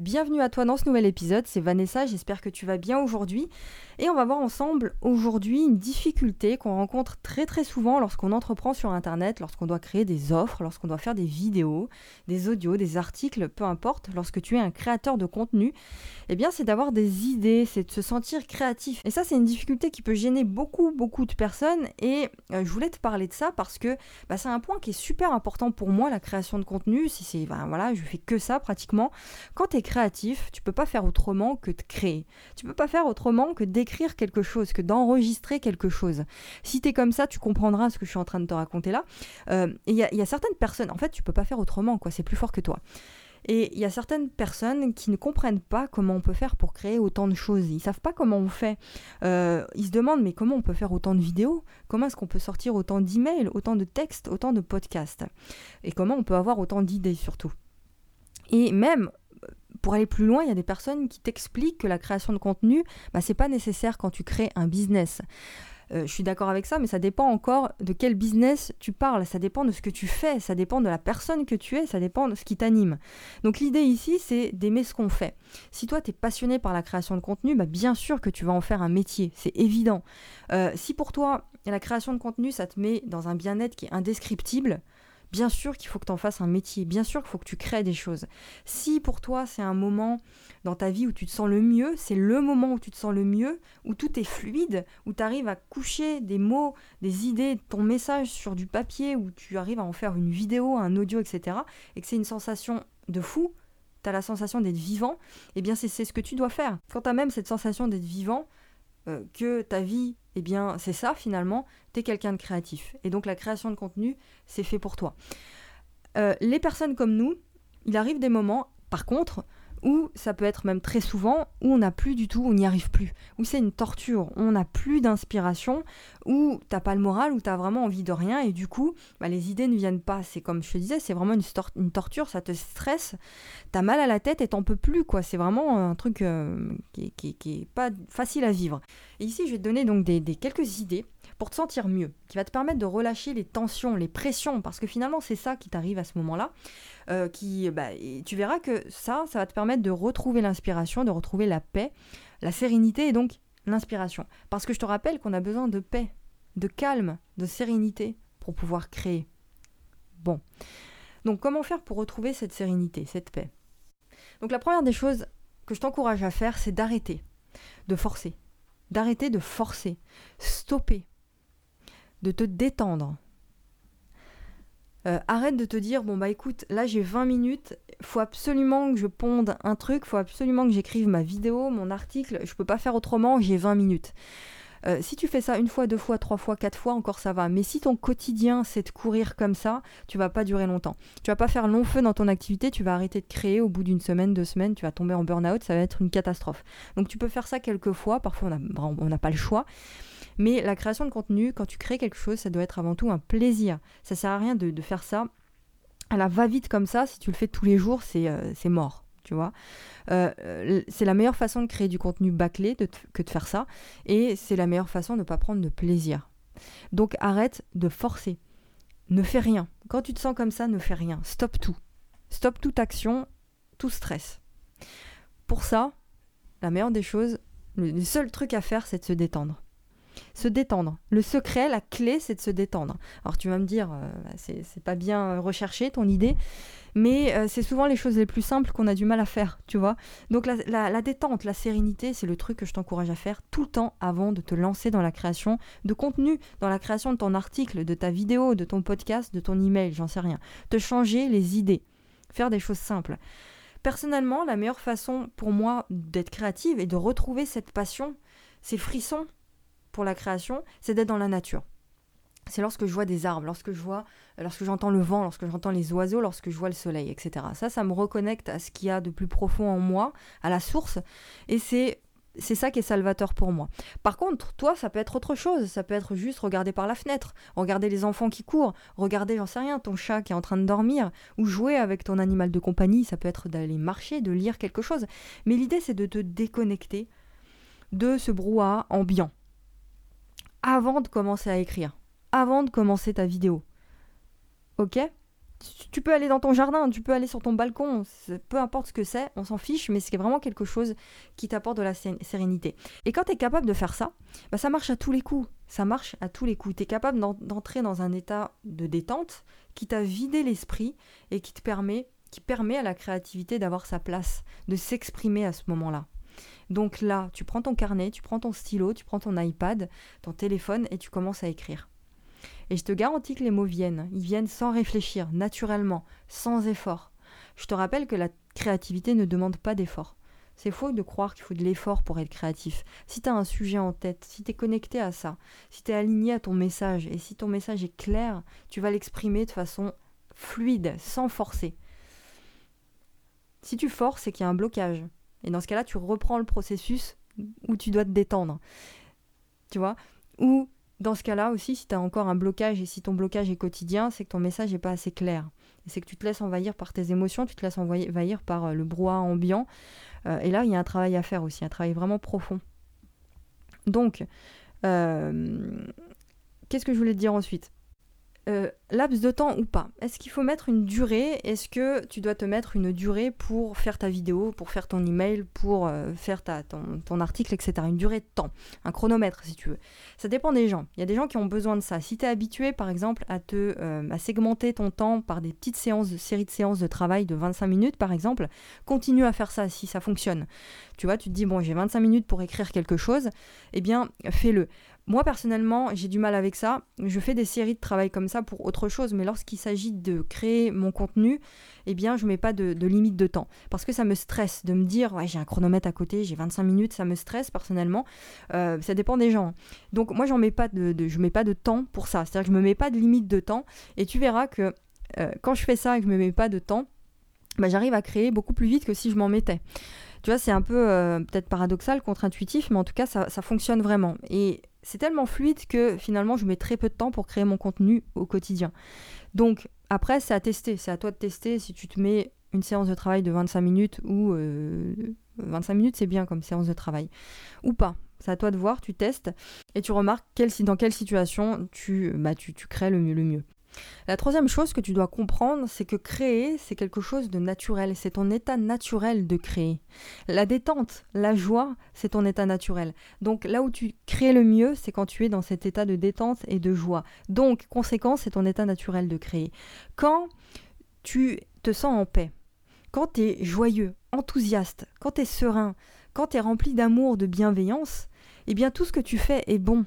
Bienvenue à toi dans ce nouvel épisode, c'est Vanessa, j'espère que tu vas bien aujourd'hui. Et on va voir ensemble aujourd'hui une difficulté qu'on rencontre très très souvent lorsqu'on entreprend sur Internet, lorsqu'on doit créer des offres, lorsqu'on doit faire des vidéos, des audios, des articles, peu importe, lorsque tu es un créateur de contenu, eh bien c'est d'avoir des idées, c'est de se sentir créatif. Et ça c'est une difficulté qui peut gêner beaucoup beaucoup de personnes et euh, je voulais te parler de ça parce que bah, c'est un point qui est super important pour moi, la création de contenu. Si c'est, ben, voilà, je fais que ça pratiquement. Quand créatif, tu peux pas faire autrement que de créer. Tu peux pas faire autrement que d'écrire quelque chose, que d'enregistrer quelque chose. Si tu es comme ça, tu comprendras ce que je suis en train de te raconter là. Euh, et il y, a certaines personnes, en fait, tu peux pas faire autrement, quoi. C'est plus fort que toi. Et il y a certaines personnes qui ne comprennent pas comment on peut faire pour créer autant de choses. Ils savent pas comment on fait. Euh, ils se demandent mais comment on peut faire autant de vidéos? Comment est-ce qu'on peut sortir autant d'emails, autant de textes, autant de podcasts? Et comment on peut avoir autant d'idées surtout? Et même pour aller plus loin, il y a des personnes qui t'expliquent que la création de contenu, bah, c'est pas nécessaire quand tu crées un business. Euh, je suis d'accord avec ça, mais ça dépend encore de quel business tu parles, ça dépend de ce que tu fais, ça dépend de la personne que tu es, ça dépend de ce qui t'anime. Donc l'idée ici, c'est d'aimer ce qu'on fait. Si toi, tu es passionné par la création de contenu, bah, bien sûr que tu vas en faire un métier, c'est évident. Euh, si pour toi, la création de contenu, ça te met dans un bien-être qui est indescriptible, Bien sûr qu'il faut que tu en fasses un métier, bien sûr qu'il faut que tu crées des choses. Si pour toi c'est un moment dans ta vie où tu te sens le mieux, c'est le moment où tu te sens le mieux, où tout est fluide, où tu arrives à coucher des mots, des idées, ton message sur du papier, où tu arrives à en faire une vidéo, un audio, etc. Et que c'est une sensation de fou, tu as la sensation d'être vivant, eh bien c'est ce que tu dois faire. Quand tu as même cette sensation d'être vivant, euh, que ta vie, eh bien, c'est ça finalement, tu es quelqu'un de créatif. Et donc la création de contenu, c'est fait pour toi. Euh, les personnes comme nous, il arrive des moments, par contre, ou ça peut être même très souvent, où on n'a plus du tout, on n'y arrive plus, où c'est une torture, on n'a plus d'inspiration, où t'as pas le moral, où t'as vraiment envie de rien, et du coup, bah, les idées ne viennent pas. C'est comme je te disais, c'est vraiment une, torture, ça te stresse, t'as mal à la tête et t'en peux plus, quoi. C'est vraiment un truc euh, qui, qui, est pas facile à vivre. Et ici, je vais te donner donc des quelques idées pour te sentir mieux, qui va te permettre de relâcher les tensions, les pressions, parce que finalement c'est ça qui t'arrive à ce moment-là. Euh, bah, tu verras que ça, ça va te permettre de retrouver l'inspiration, de retrouver la paix, la sérénité et donc l'inspiration. Parce que je te rappelle qu'on a besoin de paix, de calme, de sérénité pour pouvoir créer. Bon. Donc comment faire pour retrouver cette sérénité, cette paix? Donc la première des choses que je t'encourage à faire, c'est d'arrêter de forcer. D'arrêter de forcer. Stopper de te détendre. Euh, arrête de te dire bon bah écoute là j'ai 20 minutes faut absolument que je ponde un truc faut absolument que j'écrive ma vidéo mon article je peux pas faire autrement j'ai 20 minutes euh, si tu fais ça une fois, deux fois, trois fois, quatre fois, encore ça va. Mais si ton quotidien c'est de courir comme ça, tu vas pas durer longtemps. Tu vas pas faire long feu dans ton activité, tu vas arrêter de créer au bout d'une semaine, deux semaines, tu vas tomber en burn-out, ça va être une catastrophe. Donc tu peux faire ça quelques fois, parfois on n'a pas le choix. Mais la création de contenu, quand tu crées quelque chose, ça doit être avant tout un plaisir. Ça sert à rien de, faire ça à la va-vite comme ça. Si tu le fais tous les jours, c'est euh, mort. Tu vois, euh, c'est la meilleure façon de créer du contenu bâclé que de faire ça, et c'est la meilleure façon de ne pas prendre de plaisir. Donc arrête de forcer. Ne fais rien. Quand tu te sens comme ça, ne fais rien. Stop tout. Stop toute action, tout stress. Pour ça, la meilleure des choses, le seul truc à faire, c'est de se détendre. Se détendre. Le secret, la clé, c'est de se détendre. Alors tu vas me dire, euh, bah, c'est pas bien recherché ton idée, mais euh, c'est souvent les choses les plus simples qu'on a du mal à faire, tu vois. Donc la, détente, la sérénité, c'est le truc que je t'encourage à faire tout le temps avant de te lancer dans la création de contenu, dans la création de ton article, de ta vidéo, de ton podcast, de ton email, j'en sais rien. Te changer les idées, faire des choses simples. Personnellement, la meilleure façon pour moi d'être créative et de retrouver cette passion, ces frissons pour la création, c'est d'être dans la nature. C'est lorsque je vois des arbres, lorsque je vois, lorsque j'entends le vent, lorsque j'entends les oiseaux, lorsque je vois le soleil, etc. Ça, ça me reconnecte à ce qu'il y a de plus profond en moi, à la source, et c'est c'est ça qui est salvateur pour moi. Par contre, toi, ça peut être autre chose. Ça peut être juste regarder par la fenêtre, regarder les enfants qui courent, regarder, j'en sais rien, ton chat qui est en train de dormir, ou jouer avec ton animal de compagnie. Ça peut être d'aller marcher, de lire quelque chose. Mais l'idée, c'est de te déconnecter de ce brouhaha ambiant avant de commencer à écrire, avant de commencer ta vidéo. Ok? Tu peux aller dans ton jardin, tu peux aller sur ton balcon, peu importe ce que c'est, on s'en fiche, mais c'est vraiment quelque chose qui t'apporte de la sérénité. Et quand tu es capable de faire ça, bah ça marche à tous les coups. Ça marche à tous les coups. Tu es capable d'entrer dans un état de détente qui t'a vidé l'esprit et qui te permet, qui permet à la créativité d'avoir sa place, de s'exprimer à ce moment-là. Donc là, tu prends ton carnet, tu prends ton stylo, tu prends ton iPad, ton téléphone et tu commences à écrire. Et je te garantis que les mots viennent. Ils viennent sans réfléchir, naturellement, sans effort. Je te rappelle que la créativité ne demande pas d'effort. C'est faux de croire qu'il faut de l'effort pour être créatif. Si tu as un sujet en tête, si tu es connecté à ça, si tu es aligné à ton message, et si ton message est clair, tu vas l'exprimer de façon fluide, sans forcer. Si tu forces, c'est qu'il y a un blocage. Et dans ce cas-là, tu reprends le processus où tu dois te détendre. Tu vois? Ou dans ce cas-là aussi, si tu as encore un blocage et si ton blocage est quotidien, c'est que ton message n'est pas assez clair. C'est que tu te laisses envahir par tes émotions, tu te laisses envahir par euh, le brouhaha ambiant. Euh, et là, il y a un travail à faire aussi, un travail vraiment profond. Donc, euh, qu'est-ce que je voulais te dire ensuite? Euh, laps de temps ou pas Est-ce qu'il faut mettre une durée? Est-ce que tu dois te mettre une durée pour faire ta vidéo, pour faire ton email, pour euh, faire ton, article, etc. Une durée de temps, un chronomètre si tu veux. Ça dépend des gens. Il y a des gens qui ont besoin de ça. Si tu es habitué par exemple à, te, euh, à segmenter ton temps par des petites séances, séries de séances de travail de 25 minutes par exemple, continue à faire ça si ça fonctionne. Tu vois, tu te dis, bon, j'ai 25 minutes pour écrire quelque chose, eh bien, fais-le. Moi, personnellement, j'ai du mal avec ça. Je fais des séries de travail comme ça pour autre chose, mais lorsqu'il s'agit de créer mon contenu, eh bien, je ne mets pas de, limite de temps. Parce que ça me stresse de me dire, ouais, j'ai un chronomètre à côté, j'ai 25 minutes, ça me stresse personnellement. Euh, ça dépend des gens. Donc, moi, j'en mets pas de, je mets pas de temps pour ça. C'est-à-dire que je me mets pas de limite de temps. Et tu verras que euh, quand je fais ça et que je me mets pas de temps, bah, j'arrive à créer beaucoup plus vite que si je m'en mettais. Tu vois, c'est un peu euh, peut-être paradoxal, contre-intuitif, mais en tout cas, ça, ça fonctionne vraiment. Et c'est tellement fluide que finalement je mets très peu de temps pour créer mon contenu au quotidien. Donc après c'est à tester, c'est à toi de tester si tu te mets une séance de travail de 25 minutes ou 25 euh, minutes c'est bien comme séance de travail ou pas. C'est à toi de voir, tu testes et tu remarques dans quelle situation tu, bah, tu, tu crées le mieux. Le mieux. La troisième chose que tu dois comprendre, c'est que créer, c'est quelque chose de naturel, c'est ton état naturel de créer. La détente, la joie, c'est ton état naturel. Donc là où tu crées le mieux, c'est quand tu es dans cet état de détente et de joie. Donc, conséquence, c'est ton état naturel de créer. Quand tu te sens en paix, quand tu es joyeux, enthousiaste, quand tu es serein, quand tu es rempli d'amour, de bienveillance, eh bien tout ce que tu fais est bon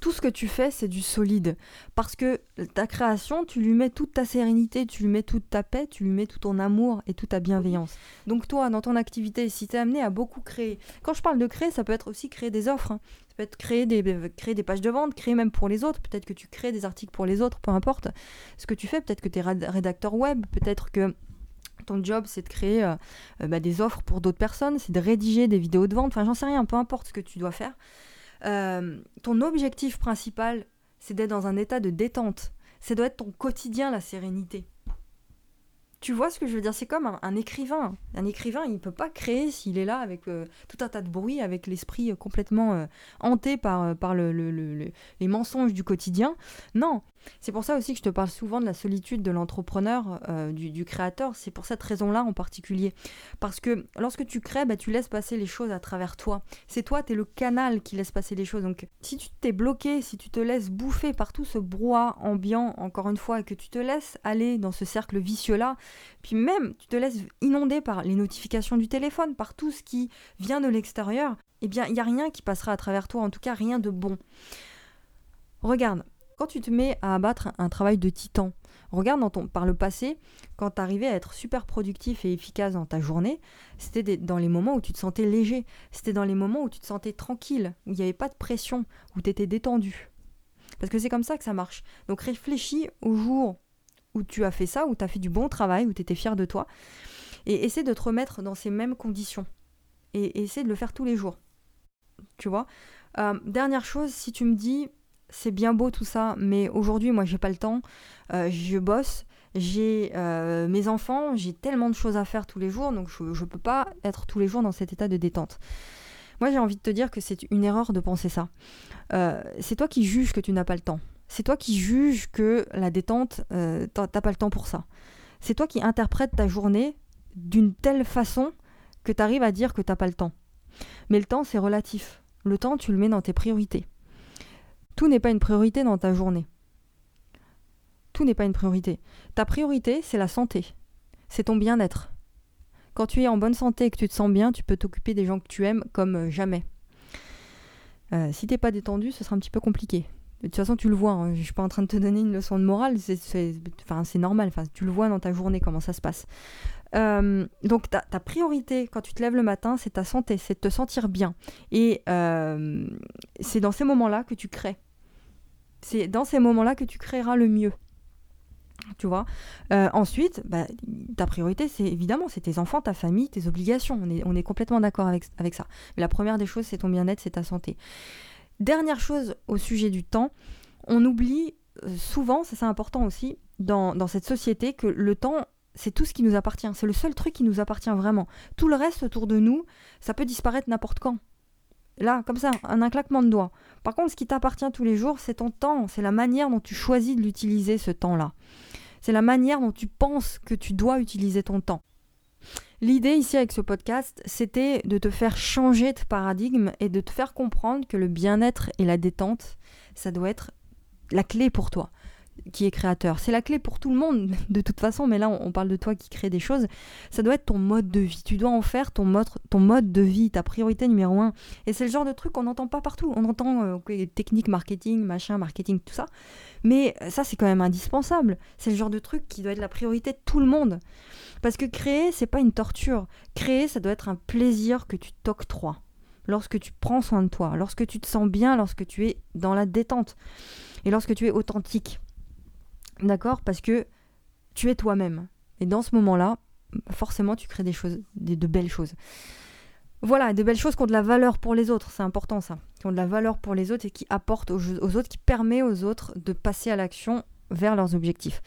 tout ce que tu fais, c'est du solide. Parce que ta création, tu lui mets toute ta sérénité, tu lui mets toute ta paix, tu lui mets tout ton amour et toute ta bienveillance. Donc toi, dans ton activité, si tu es amené à beaucoup créer, quand je parle de créer, ça peut être aussi créer des offres. Hein. Ça peut être créer des, créer des pages de vente, créer même pour les autres. Peut-être que tu crées des articles pour les autres, peu importe ce que tu fais. Peut-être que tu es rédacteur web, peut-être que ton job, c'est de créer euh, euh, bah, des offres pour d'autres personnes, c'est de rédiger des vidéos de vente, enfin j'en sais rien, peu importe ce que tu dois faire. Euh, ton objectif principal, c'est d'être dans un état de détente. C'est doit être ton quotidien, la sérénité. Tu vois ce que je veux dire? C'est comme un, écrivain. Un écrivain, il ne peut pas créer s'il est là avec euh, tout un tas de bruit, avec l'esprit euh, complètement hanté par, par le, les mensonges du quotidien. Non, c'est pour ça aussi que je te parle souvent de la solitude de l'entrepreneur, euh, du, créateur. C'est pour cette raison-là en particulier. Parce que lorsque tu crées, bah, tu laisses passer les choses à travers toi. C'est toi, tu es le canal qui laisse passer les choses. Donc si tu t'es bloqué, si tu te laisses bouffer par tout ce brouhaha ambiant, encore une fois, et que tu te laisses aller dans ce cercle vicieux-là, puis même tu te laisses inonder par les notifications du téléphone, par tout ce qui vient de l'extérieur, eh bien, il n'y a rien qui passera à travers toi, en tout cas rien de bon. Regarde, quand tu te mets à abattre un travail de titan, regarde dans ton, par le passé, quand tu arrivais à être super productif et efficace dans ta journée, c'était dans les moments où tu te sentais léger, c'était dans les moments où tu te sentais tranquille, où il n'y avait pas de pression, où tu étais détendu. Parce que c'est comme ça que ça marche. Donc réfléchis au jour où tu as fait ça, où tu as fait du bon travail, où tu étais fier de toi, et essaie de te remettre dans ces mêmes conditions. Et, essaie de le faire tous les jours. Tu vois? Euh, Dernière chose, si tu me dis, c'est bien beau tout ça, mais aujourd'hui, moi, j'ai pas le temps. Euh, je bosse, j'ai euh, mes enfants, j'ai tellement de choses à faire tous les jours, donc je, ne peux pas être tous les jours dans cet état de détente. Moi, j'ai envie de te dire que c'est une erreur de penser ça. Euh, c'est toi qui juges que tu n'as pas le temps. C'est toi qui juges que la détente, euh, t'as pas le temps pour ça. C'est toi qui interprètes ta journée d'une telle façon que tu arrives à dire que t'as pas le temps. Mais le temps, c'est relatif. Le temps, tu le mets dans tes priorités. Tout n'est pas une priorité dans ta journée. Tout n'est pas une priorité. Ta priorité, c'est la santé. C'est ton bien-être. Quand tu es en bonne santé et que tu te sens bien, tu peux t'occuper des gens que tu aimes comme euh, jamais. Euh, si t'es pas détendu, ce sera un petit peu compliqué. De toute façon, tu le vois, hein, je suis pas en train de te donner une leçon de morale, c'est normal, enfin, tu le vois dans ta journée comment ça se passe. Euh, donc ta, priorité quand tu te lèves le matin, c'est ta santé, c'est de te sentir bien. Et c'est dans ces moments-là que tu crées. C'est dans ces moments-là que tu créeras le mieux tu vois? Euh, ensuite, bah, ta priorité, c'est évidemment, c'est tes enfants, ta famille, tes obligations. On est, complètement d'accord avec, ça. Mais la première des choses, c'est ton bien-être, c'est ta santé. Dernière chose au sujet du temps, on oublie euh, souvent, c'est important aussi, dans cette société, que le temps, c'est tout ce qui nous appartient. C'est le seul truc qui nous appartient vraiment. Tout le reste autour de nous, ça peut disparaître n'importe quand. Là, comme ça, un, claquement de doigts. Par contre, ce qui t'appartient tous les jours, c'est ton temps, c'est la manière dont tu choisis de l'utiliser, ce temps-là. C'est la manière dont tu penses que tu dois utiliser ton temps. L'idée ici avec ce podcast, c'était de te faire changer de paradigme et de te faire comprendre que le bien-être et la détente, ça doit être la clé pour toi qui est créateur. C'est la clé pour tout le monde de toute façon, mais là on parle de toi qui crée des choses. Ça doit être ton mode de vie. Tu dois en faire ton mode, ton mode de vie, ta priorité numéro un. Et c'est le genre de truc qu'on n'entend pas partout. On entend euh, technique marketing, machin, marketing, tout ça. Mais euh, ça c'est quand même indispensable. C'est le genre de truc qui doit être la priorité de tout le monde. Parce que créer, c'est pas une torture. Créer, ça doit être un plaisir que tu t'octroies. Lorsque tu prends soin de toi, lorsque tu te sens bien, lorsque tu es dans la détente et lorsque tu es authentique. D'accord Parce que tu es toi-même. Et dans ce moment-là, forcément, tu crées des choses, des, de belles choses. Voilà, de belles choses qui ont de la valeur pour les autres, c'est important ça. Qui ont de la valeur pour les autres et qui apportent aux, aux autres, qui permet aux autres de passer à l'action vers leurs objectifs.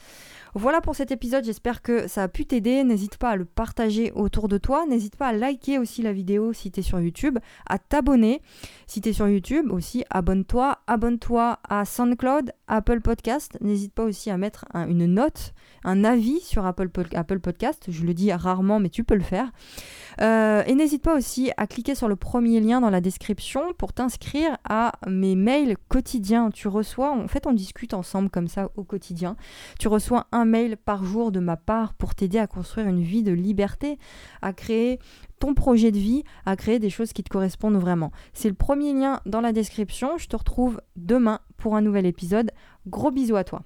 Voilà pour cet épisode, j'espère que ça a pu t'aider. N'hésite pas à le partager autour de toi. N'hésite pas à liker aussi la vidéo si tu es sur YouTube, à t'abonner si tu es sur YouTube aussi. Abonne-toi, abonne-toi à SoundCloud, Apple Podcast. N'hésite pas aussi à mettre une note, un avis sur Apple, Apple Podcast. Je le dis rarement, mais tu peux le faire. Euh, et n'hésite pas aussi à cliquer sur le premier lien dans la description pour t'inscrire à mes mails quotidiens. Tu reçois, en fait, on discute ensemble comme ça au quotidien. Tu reçois un mail par jour de ma part pour t'aider à construire une vie de liberté, à créer ton projet de vie, à créer des choses qui te correspondent vraiment. C'est le premier lien dans la description. Je te retrouve demain pour un nouvel épisode. Gros bisous à toi.